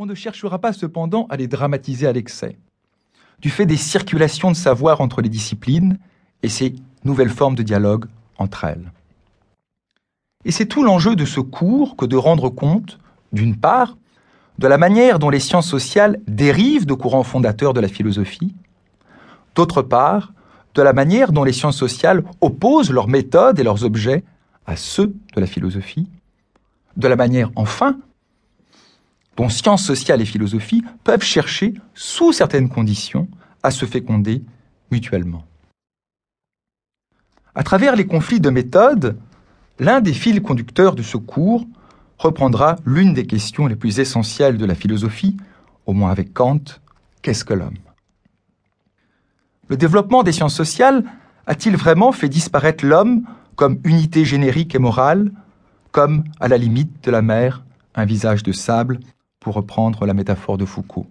On ne cherchera pas cependant à les dramatiser à l'excès. Du fait des circulations de savoir entre les disciplines et ces nouvelles formes de dialogue entre elles. Et c'est tout l'enjeu de ce cours que de rendre compte, d'une part, de la manière dont les sciences sociales dérivent de courants fondateurs de la philosophie, d'autre part, de la manière dont les sciences sociales opposent leurs méthodes et leurs objets à ceux de la philosophie, de la manière, enfin, dont sciences sociales et philosophie peuvent chercher, sous certaines conditions, à se féconder mutuellement. À travers les conflits de méthode, l'un des fils conducteurs de ce cours reprendra l'une des questions les plus essentielles de la philosophie, au moins avec Kant, qu'est-ce que l'homme? Le développement des sciences sociales a-t-il vraiment fait disparaître l'homme comme unité générique et morale, comme, à la limite de la mer, un visage de sable, pour reprendre la métaphore de Foucault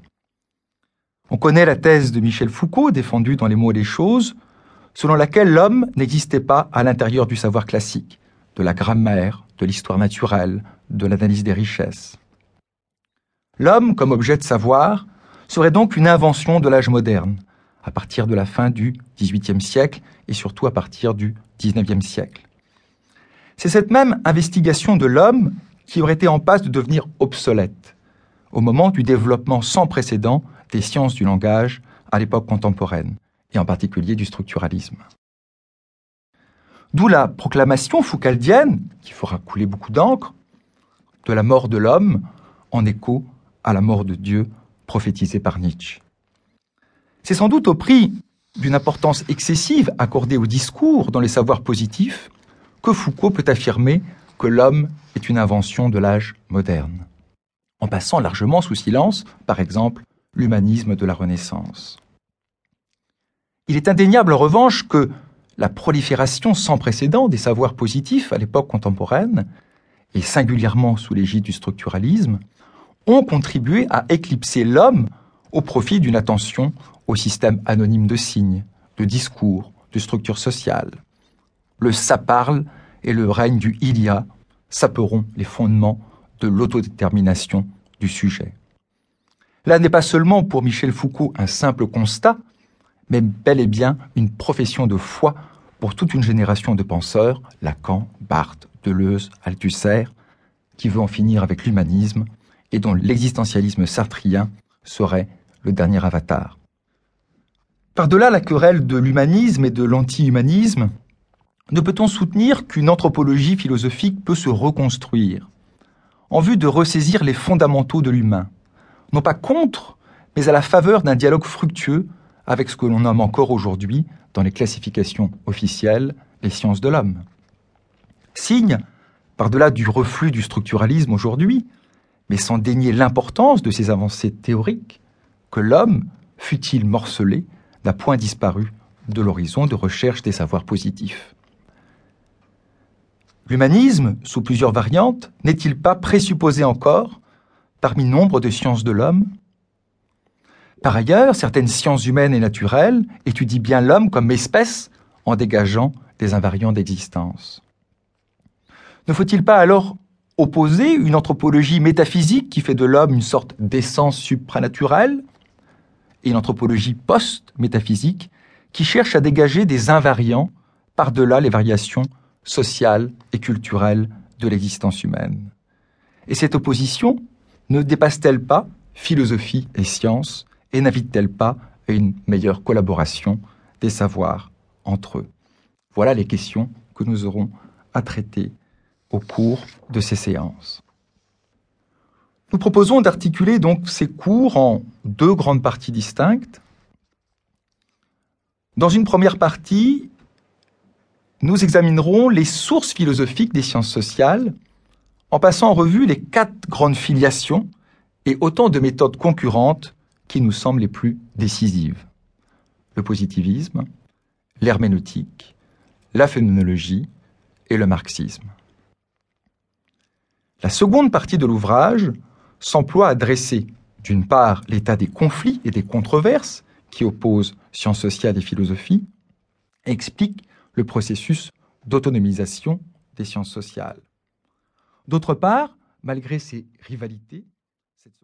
On connaît la thèse de Michel Foucault, défendue dans Les mots et les choses, selon laquelle l'homme n'existait pas à l'intérieur du savoir classique, de la grammaire, de l'histoire naturelle, de l'analyse des richesses. L'homme, comme objet de savoir, serait donc une invention de l'âge moderne, à partir de la fin du XVIIIe siècle et surtout à partir du XIXe siècle. C'est cette même investigation de l'homme qui aurait été en passe de devenir obsolète au moment du développement sans précédent des sciences du langage à l'époque contemporaine, et en particulier du structuralisme. D'où la proclamation foucaldienne, qui fera couler beaucoup d'encre, de la mort de l'homme en écho à la mort de Dieu prophétisée par Nietzsche. C'est sans doute au prix d'une importance excessive accordée au discours dans les savoirs positifs que Foucault peut affirmer que l'homme est une invention de l'âge moderne, en passant largement sous silence, par exemple, l'humanisme de la Renaissance. Il est indéniable en revanche que la prolifération sans précédent des savoirs positifs à l'époque contemporaine et singulièrement sous l'égide du structuralisme, ont contribué à éclipser l'homme au profit d'une attention au système anonyme de signes, de discours, de structures sociales. Le ça parle et le règne du il saperont les fondements de l'autodétermination du sujet. Là n'est pas seulement pour Michel Foucault un simple constat, mais bel et bien une profession de foi pour toute une génération de penseurs, Lacan, Barthes, Deleuze, Althusser, qui veut en finir avec l'humanisme et dont l'existentialisme sartrien serait le dernier avatar. Par-delà la querelle de l'humanisme et de l'anti-humanisme, ne peut-on soutenir qu'une anthropologie philosophique peut se reconstruire? En vue de ressaisir les fondamentaux de l'humain, non pas contre, mais à la faveur d'un dialogue fructueux avec ce que l'on nomme encore aujourd'hui, dans les classifications officielles, les sciences de l'homme signe, par-delà du reflux du structuralisme aujourd'hui, mais sans dénier l'importance de ces avancées théoriques, que l'homme, fut-il morcelé, n'a point disparu de l'horizon de recherche des savoirs positifs. L'humanisme, sous plusieurs variantes, n'est-il pas présupposé encore parmi nombre de sciences de l'homme? Par ailleurs, certaines sciences humaines et naturelles étudient bien l'homme comme espèce en dégageant des invariants d'existence. Ne faut-il pas alors opposer une anthropologie métaphysique qui fait de l'homme une sorte d'essence supranaturelle et une anthropologie post-métaphysique qui cherche à dégager des invariants par-delà les variations sociales et culturelles de l'existence humaine. Et cette opposition ne dépasse-t-elle pas philosophie et science et n'invite-t-elle pas à une meilleure collaboration des savoirs entre eux? Voilà les questions que nous aurons à traiter au cours de ces séances. Nous proposons d'articuler donc ces cours en deux grandes parties distinctes. Dans une première partie, nous examinerons les sources philosophiques des sciences sociales en passant en revue les quatre grandes filiations et autant de méthodes concurrentes qui nous semblent les plus décisives. Le positivisme, l'herméneutique, la phénoménologie et le marxisme. La seconde partie de l'ouvrage s'emploie à dresser, d'une part, l'état des conflits et des controverses qui opposent sciences sociales et philosophie, explique le processus d'autonomisation des sciences sociales. D'autre part, malgré ces rivalités,